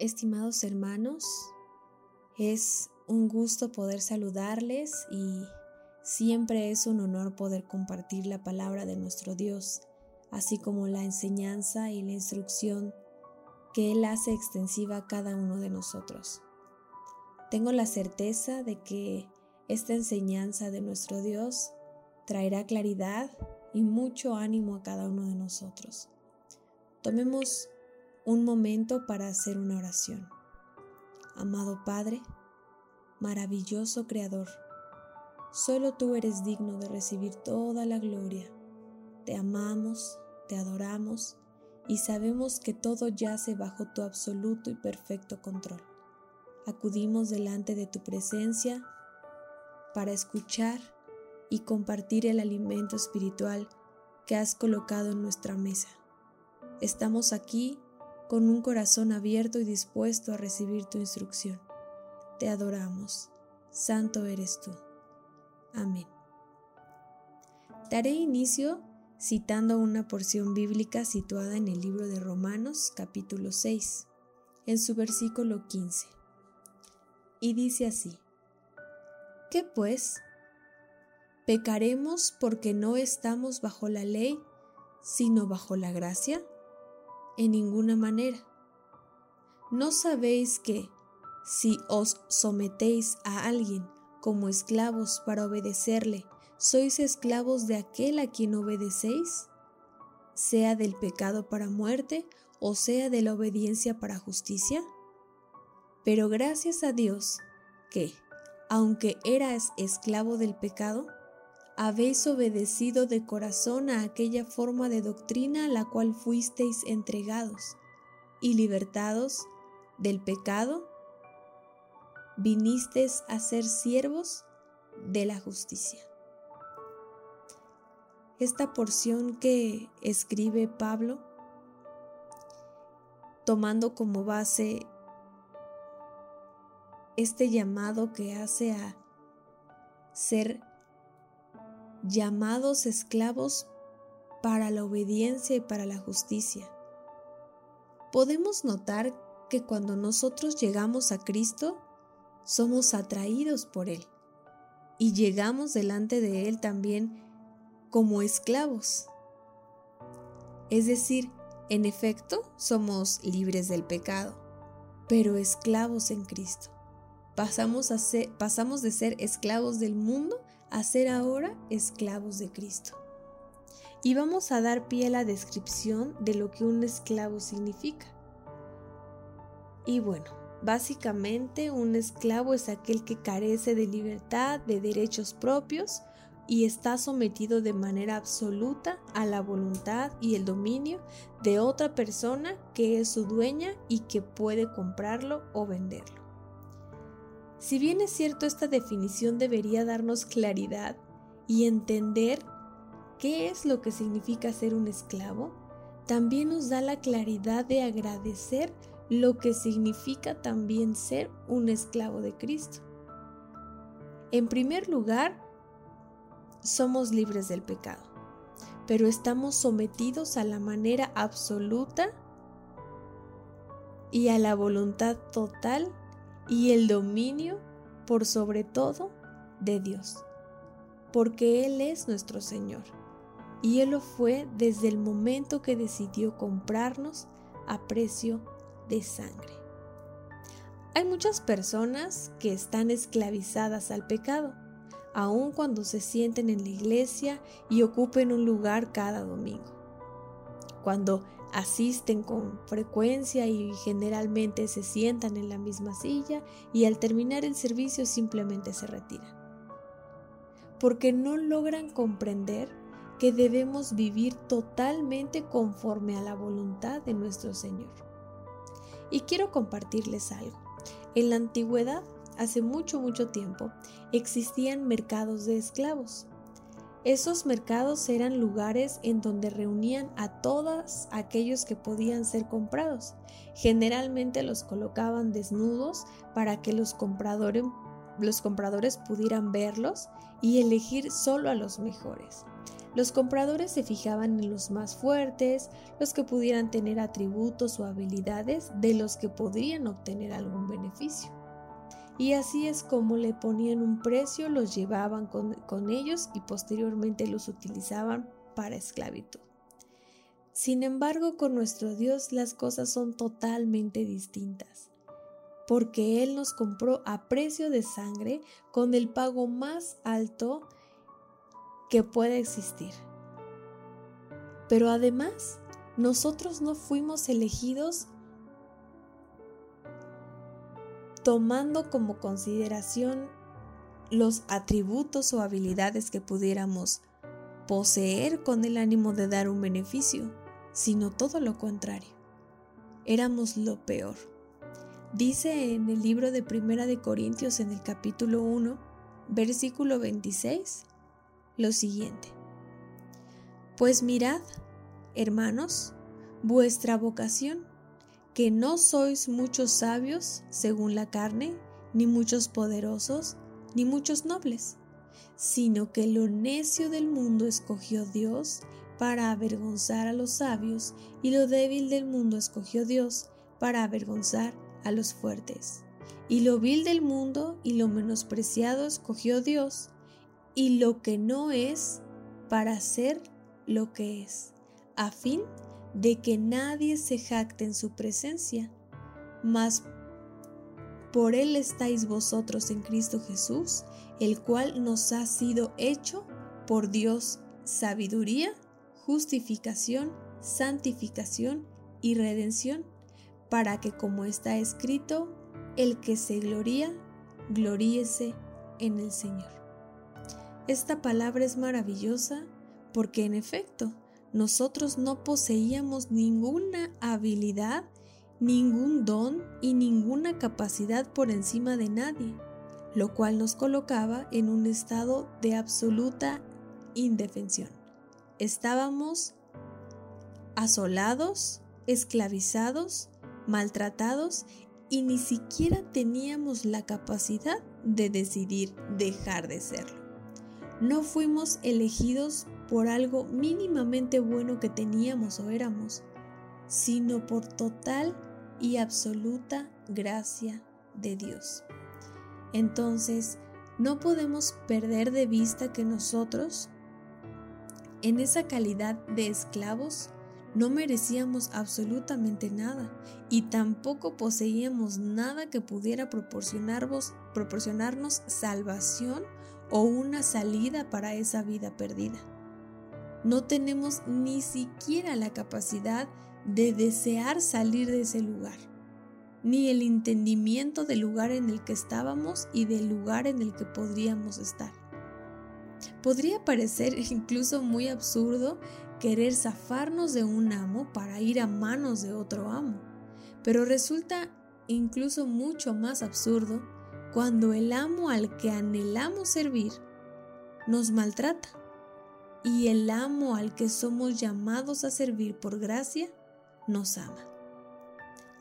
estimados hermanos, es un gusto poder saludarles y siempre es un honor poder compartir la palabra de nuestro Dios, así como la enseñanza y la instrucción que Él hace extensiva a cada uno de nosotros. Tengo la certeza de que esta enseñanza de nuestro Dios traerá claridad y mucho ánimo a cada uno de nosotros. Tomemos un momento para hacer una oración. Amado Padre, maravilloso Creador, solo tú eres digno de recibir toda la gloria. Te amamos, te adoramos y sabemos que todo yace bajo tu absoluto y perfecto control. Acudimos delante de tu presencia para escuchar y compartir el alimento espiritual que has colocado en nuestra mesa. Estamos aquí con un corazón abierto y dispuesto a recibir tu instrucción. Te adoramos. Santo eres tú. Amén. Daré inicio citando una porción bíblica situada en el libro de Romanos capítulo 6, en su versículo 15. Y dice así, ¿qué pues? ¿Pecaremos porque no estamos bajo la ley, sino bajo la gracia? En ninguna manera. ¿No sabéis que, si os sometéis a alguien como esclavos para obedecerle, sois esclavos de aquel a quien obedecéis? Sea del pecado para muerte o sea de la obediencia para justicia? Pero gracias a Dios que, aunque eras esclavo del pecado, habéis obedecido de corazón a aquella forma de doctrina a la cual fuisteis entregados, y libertados del pecado, vinisteis a ser siervos de la justicia. Esta porción que escribe Pablo, tomando como base este llamado que hace a ser llamados esclavos para la obediencia y para la justicia. Podemos notar que cuando nosotros llegamos a Cristo, somos atraídos por Él y llegamos delante de Él también como esclavos. Es decir, en efecto, somos libres del pecado, pero esclavos en Cristo. Pasamos, pasamos de ser esclavos del mundo a ser ahora esclavos de Cristo. Y vamos a dar pie a la descripción de lo que un esclavo significa. Y bueno, básicamente un esclavo es aquel que carece de libertad, de derechos propios y está sometido de manera absoluta a la voluntad y el dominio de otra persona que es su dueña y que puede comprarlo o venderlo. Si bien es cierto esta definición debería darnos claridad y entender qué es lo que significa ser un esclavo, también nos da la claridad de agradecer lo que significa también ser un esclavo de Cristo. En primer lugar, somos libres del pecado, pero estamos sometidos a la manera absoluta y a la voluntad total y el dominio por sobre todo de Dios, porque Él es nuestro Señor. Y Él lo fue desde el momento que decidió comprarnos a precio de sangre. Hay muchas personas que están esclavizadas al pecado, aun cuando se sienten en la iglesia y ocupen un lugar cada domingo. Cuando asisten con frecuencia y generalmente se sientan en la misma silla y al terminar el servicio simplemente se retiran. Porque no logran comprender que debemos vivir totalmente conforme a la voluntad de nuestro Señor. Y quiero compartirles algo. En la antigüedad, hace mucho, mucho tiempo, existían mercados de esclavos. Esos mercados eran lugares en donde reunían a todos aquellos que podían ser comprados. Generalmente los colocaban desnudos para que los compradores, los compradores pudieran verlos y elegir solo a los mejores. Los compradores se fijaban en los más fuertes, los que pudieran tener atributos o habilidades de los que podrían obtener algún beneficio. Y así es como le ponían un precio, los llevaban con, con ellos y posteriormente los utilizaban para esclavitud. Sin embargo, con nuestro Dios las cosas son totalmente distintas, porque Él nos compró a precio de sangre con el pago más alto que puede existir. Pero además, nosotros no fuimos elegidos tomando como consideración los atributos o habilidades que pudiéramos poseer con el ánimo de dar un beneficio, sino todo lo contrario. Éramos lo peor. Dice en el libro de Primera de Corintios en el capítulo 1, versículo 26, lo siguiente. Pues mirad, hermanos, vuestra vocación, que no sois muchos sabios según la carne, ni muchos poderosos, ni muchos nobles, sino que lo necio del mundo escogió Dios para avergonzar a los sabios, y lo débil del mundo escogió Dios para avergonzar a los fuertes. Y lo vil del mundo y lo menospreciado escogió Dios y lo que no es para ser lo que es, a fin de que nadie se jacte en su presencia, mas por él estáis vosotros en Cristo Jesús, el cual nos ha sido hecho por Dios sabiduría, justificación, santificación y redención, para que como está escrito, el que se gloría, gloríese en el Señor. Esta palabra es maravillosa porque en efecto nosotros no poseíamos ninguna habilidad, ningún don y ninguna capacidad por encima de nadie, lo cual nos colocaba en un estado de absoluta indefensión. Estábamos asolados, esclavizados, maltratados y ni siquiera teníamos la capacidad de decidir dejar de serlo. No fuimos elegidos por algo mínimamente bueno que teníamos o éramos, sino por total y absoluta gracia de Dios. Entonces, no podemos perder de vista que nosotros, en esa calidad de esclavos, no merecíamos absolutamente nada y tampoco poseíamos nada que pudiera proporcionarnos, salvación o una salida para esa vida perdida. No tenemos ni siquiera la capacidad de desear salir de ese lugar, ni el entendimiento del lugar en el que estábamos y del lugar en el que podríamos estar. Podría parecer incluso muy absurdo querer zafarnos de un amo para ir a manos de otro amo, pero resulta incluso mucho más absurdo cuando el amo al que anhelamos servir nos maltrata y el amo al que somos llamados a servir por gracia nos ama.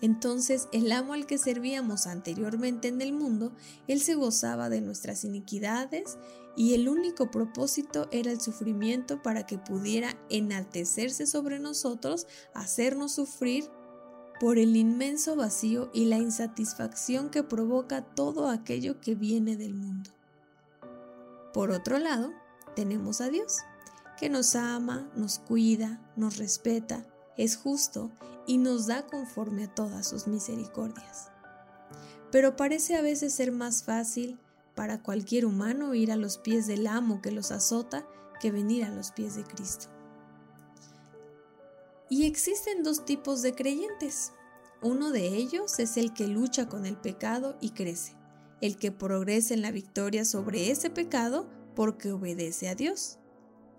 Entonces el amo al que servíamos anteriormente en el mundo, él se gozaba de nuestras iniquidades y el único propósito era el sufrimiento para que pudiera enaltecerse sobre nosotros, hacernos sufrir por el inmenso vacío y la insatisfacción que provoca todo aquello que viene del mundo. Por otro lado, tenemos a Dios, que nos ama, nos cuida, nos respeta, es justo y nos da conforme a todas sus misericordias. Pero parece a veces ser más fácil para cualquier humano ir a los pies del amo que los azota que venir a los pies de Cristo. Y existen dos tipos de creyentes. Uno de ellos es el que lucha con el pecado y crece, el que progresa en la victoria sobre ese pecado porque obedece a Dios,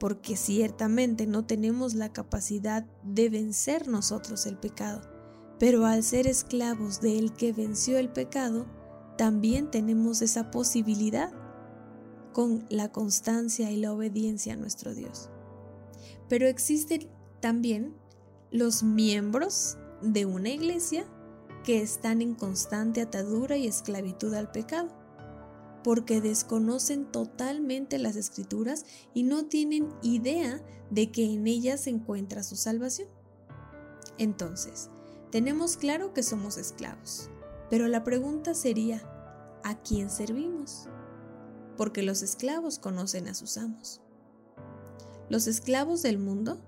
porque ciertamente no tenemos la capacidad de vencer nosotros el pecado, pero al ser esclavos del que venció el pecado, también tenemos esa posibilidad con la constancia y la obediencia a nuestro Dios. Pero existen también los miembros de una iglesia que están en constante atadura y esclavitud al pecado. Porque desconocen totalmente las escrituras y no tienen idea de que en ellas se encuentra su salvación. Entonces, tenemos claro que somos esclavos, pero la pregunta sería, ¿a quién servimos? Porque los esclavos conocen a sus amos. Los esclavos del mundo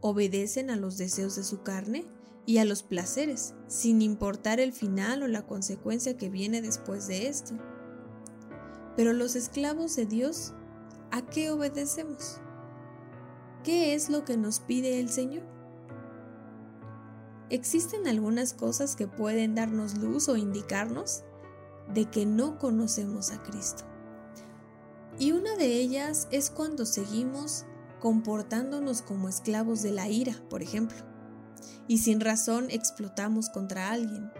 obedecen a los deseos de su carne y a los placeres, sin importar el final o la consecuencia que viene después de esto. Pero los esclavos de Dios, ¿a qué obedecemos? ¿Qué es lo que nos pide el Señor? Existen algunas cosas que pueden darnos luz o indicarnos de que no conocemos a Cristo. Y una de ellas es cuando seguimos comportándonos como esclavos de la ira, por ejemplo, y sin razón explotamos contra alguien,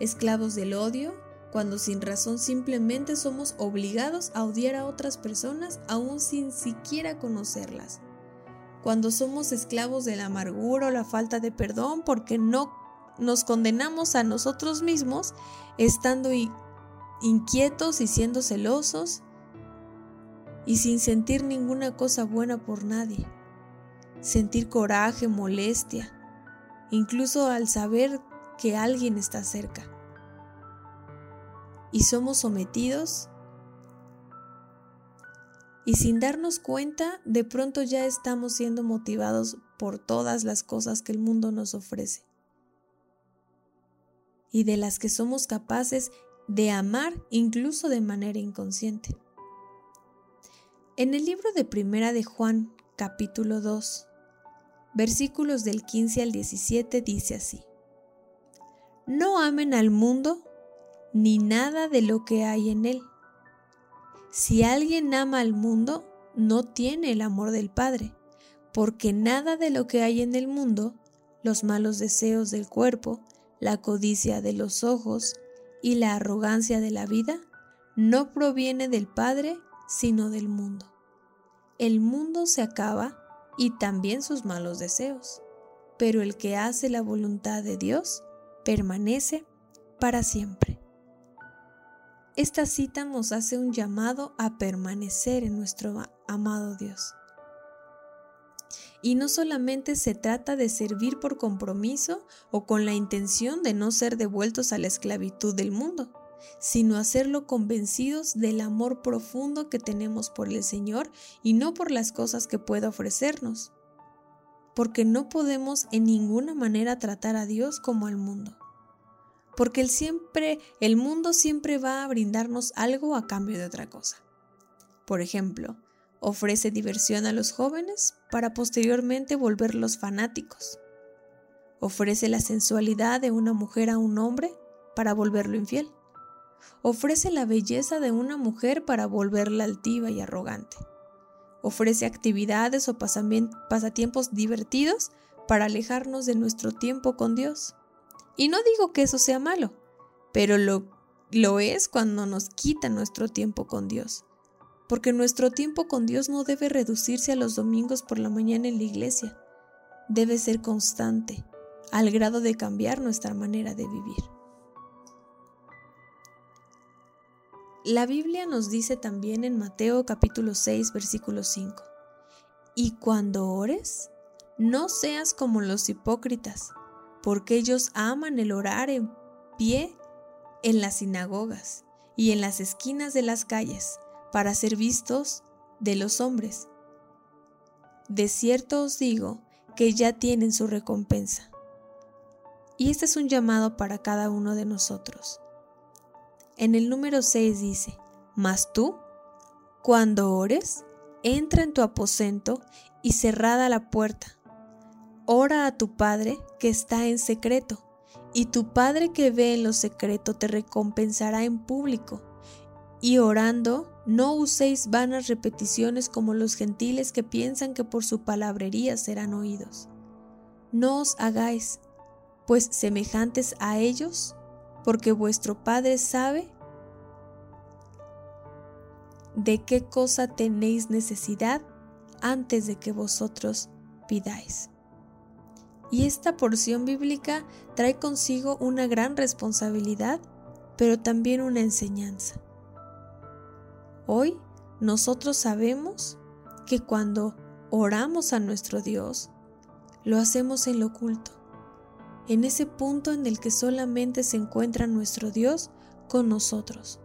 esclavos del odio cuando sin razón simplemente somos obligados a odiar a otras personas aún sin siquiera conocerlas. Cuando somos esclavos de la amargura o la falta de perdón porque no nos condenamos a nosotros mismos estando inquietos y siendo celosos y sin sentir ninguna cosa buena por nadie. Sentir coraje, molestia, incluso al saber que alguien está cerca y somos sometidos. Y sin darnos cuenta, de pronto ya estamos siendo motivados por todas las cosas que el mundo nos ofrece. Y de las que somos capaces de amar incluso de manera inconsciente. En el libro de Primera de Juan, capítulo 2, versículos del 15 al 17 dice así: No amen al mundo ni nada de lo que hay en él. Si alguien ama al mundo, no tiene el amor del Padre, porque nada de lo que hay en el mundo, los malos deseos del cuerpo, la codicia de los ojos y la arrogancia de la vida, no proviene del Padre, sino del mundo. El mundo se acaba y también sus malos deseos, pero el que hace la voluntad de Dios permanece para siempre. Esta cita nos hace un llamado a permanecer en nuestro amado Dios. Y no solamente se trata de servir por compromiso o con la intención de no ser devueltos a la esclavitud del mundo, sino hacerlo convencidos del amor profundo que tenemos por el Señor y no por las cosas que pueda ofrecernos, porque no podemos en ninguna manera tratar a Dios como al mundo porque el, siempre, el mundo siempre va a brindarnos algo a cambio de otra cosa. Por ejemplo, ofrece diversión a los jóvenes para posteriormente volverlos fanáticos. Ofrece la sensualidad de una mujer a un hombre para volverlo infiel. Ofrece la belleza de una mujer para volverla altiva y arrogante. Ofrece actividades o pasatiempos divertidos para alejarnos de nuestro tiempo con Dios. Y no digo que eso sea malo, pero lo, lo es cuando nos quita nuestro tiempo con Dios. Porque nuestro tiempo con Dios no debe reducirse a los domingos por la mañana en la iglesia. Debe ser constante, al grado de cambiar nuestra manera de vivir. La Biblia nos dice también en Mateo capítulo 6 versículo 5, y cuando ores, no seas como los hipócritas porque ellos aman el orar en pie en las sinagogas y en las esquinas de las calles para ser vistos de los hombres. De cierto os digo que ya tienen su recompensa. Y este es un llamado para cada uno de nosotros. En el número 6 dice, Mas tú, cuando ores, entra en tu aposento y cerrada la puerta Ora a tu Padre que está en secreto, y tu Padre que ve en lo secreto te recompensará en público. Y orando, no uséis vanas repeticiones como los gentiles que piensan que por su palabrería serán oídos. No os hagáis, pues semejantes a ellos, porque vuestro Padre sabe de qué cosa tenéis necesidad antes de que vosotros pidáis. Y esta porción bíblica trae consigo una gran responsabilidad, pero también una enseñanza. Hoy nosotros sabemos que cuando oramos a nuestro Dios, lo hacemos en lo oculto, en ese punto en el que solamente se encuentra nuestro Dios con nosotros.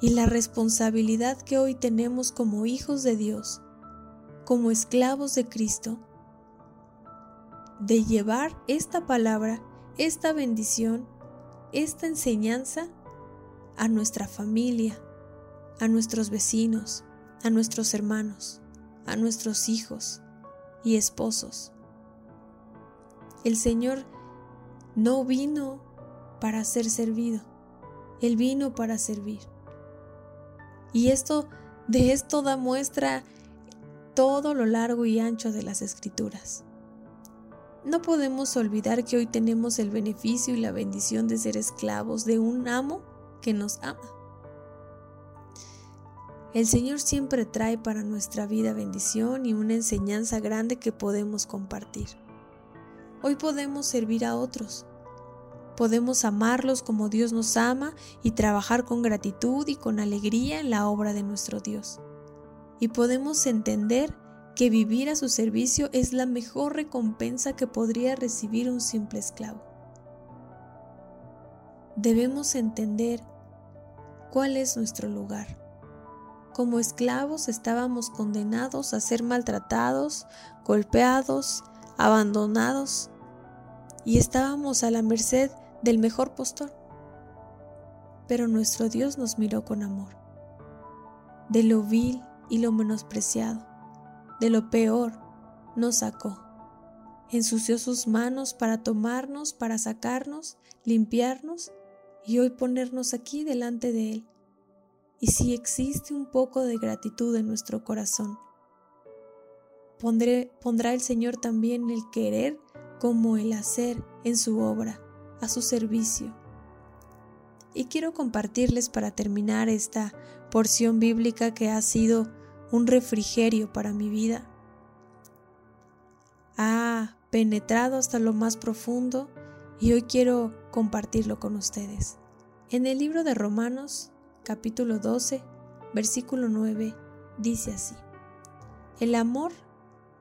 Y la responsabilidad que hoy tenemos como hijos de Dios, como esclavos de Cristo, de llevar esta palabra, esta bendición, esta enseñanza a nuestra familia, a nuestros vecinos, a nuestros hermanos, a nuestros hijos y esposos. El Señor no vino para ser servido, Él vino para servir. Y esto, de esto da muestra todo lo largo y ancho de las escrituras. No podemos olvidar que hoy tenemos el beneficio y la bendición de ser esclavos de un amo que nos ama. El Señor siempre trae para nuestra vida bendición y una enseñanza grande que podemos compartir. Hoy podemos servir a otros. Podemos amarlos como Dios nos ama y trabajar con gratitud y con alegría en la obra de nuestro Dios. Y podemos entender que vivir a su servicio es la mejor recompensa que podría recibir un simple esclavo. Debemos entender cuál es nuestro lugar. Como esclavos estábamos condenados a ser maltratados, golpeados, abandonados y estábamos a la merced del mejor postor. Pero nuestro Dios nos miró con amor. De lo vil y lo menospreciado, de lo peor, nos sacó. Ensució sus manos para tomarnos, para sacarnos, limpiarnos y hoy ponernos aquí delante de Él. Y si existe un poco de gratitud en nuestro corazón, pondrá el Señor también el querer como el hacer en su obra, a su servicio. Y quiero compartirles para terminar esta porción bíblica que ha sido un refrigerio para mi vida. Ha penetrado hasta lo más profundo y hoy quiero compartirlo con ustedes. En el libro de Romanos, capítulo 12, versículo 9, dice así, El amor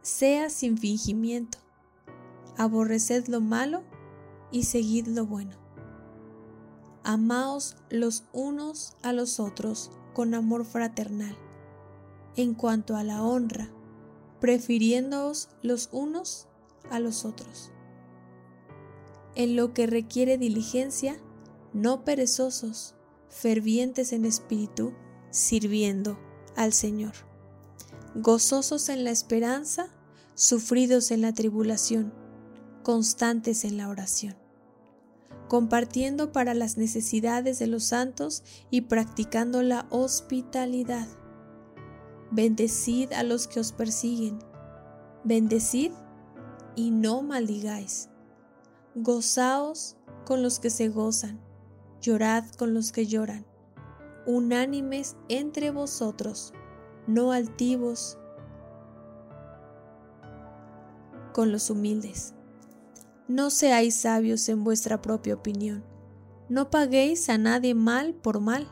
sea sin fingimiento, aborreced lo malo y seguid lo bueno. Amaos los unos a los otros con amor fraternal en cuanto a la honra, prefiriéndoos los unos a los otros. En lo que requiere diligencia, no perezosos, fervientes en espíritu, sirviendo al Señor. Gozosos en la esperanza, sufridos en la tribulación, constantes en la oración. Compartiendo para las necesidades de los santos y practicando la hospitalidad Bendecid a los que os persiguen. Bendecid y no maldigáis. Gozaos con los que se gozan. Llorad con los que lloran. Unánimes entre vosotros, no altivos con los humildes. No seáis sabios en vuestra propia opinión. No paguéis a nadie mal por mal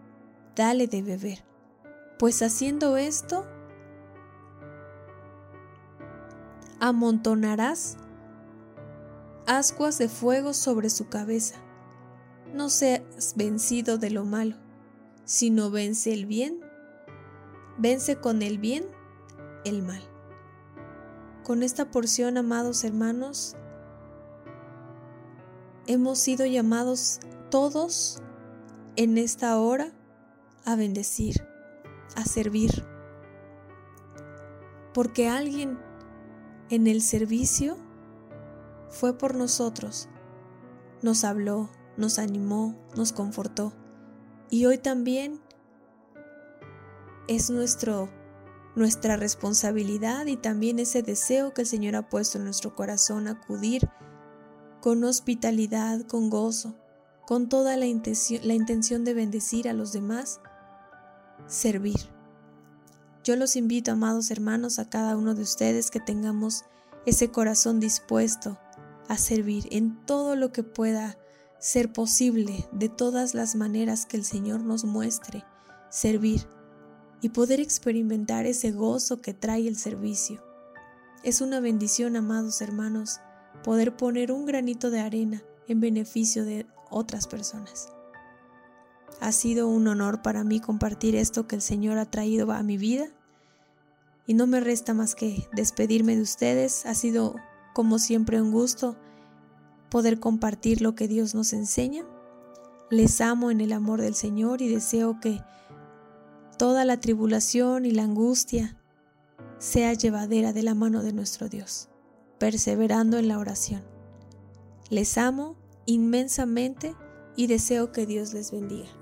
dale de beber, pues haciendo esto, amontonarás ascuas de fuego sobre su cabeza. No seas vencido de lo malo, sino vence el bien, vence con el bien el mal. Con esta porción, amados hermanos, hemos sido llamados todos en esta hora a bendecir, a servir. Porque alguien en el servicio fue por nosotros, nos habló, nos animó, nos confortó. Y hoy también es nuestro nuestra responsabilidad y también ese deseo que el Señor ha puesto en nuestro corazón acudir con hospitalidad, con gozo, con toda la intención, la intención de bendecir a los demás, servir. Yo los invito, amados hermanos, a cada uno de ustedes que tengamos ese corazón dispuesto a servir en todo lo que pueda ser posible, de todas las maneras que el Señor nos muestre, servir y poder experimentar ese gozo que trae el servicio. Es una bendición, amados hermanos, poder poner un granito de arena en beneficio de otras personas. Ha sido un honor para mí compartir esto que el Señor ha traído a mi vida y no me resta más que despedirme de ustedes. Ha sido como siempre un gusto poder compartir lo que Dios nos enseña. Les amo en el amor del Señor y deseo que toda la tribulación y la angustia sea llevadera de la mano de nuestro Dios, perseverando en la oración. Les amo inmensamente y deseo que Dios les bendiga.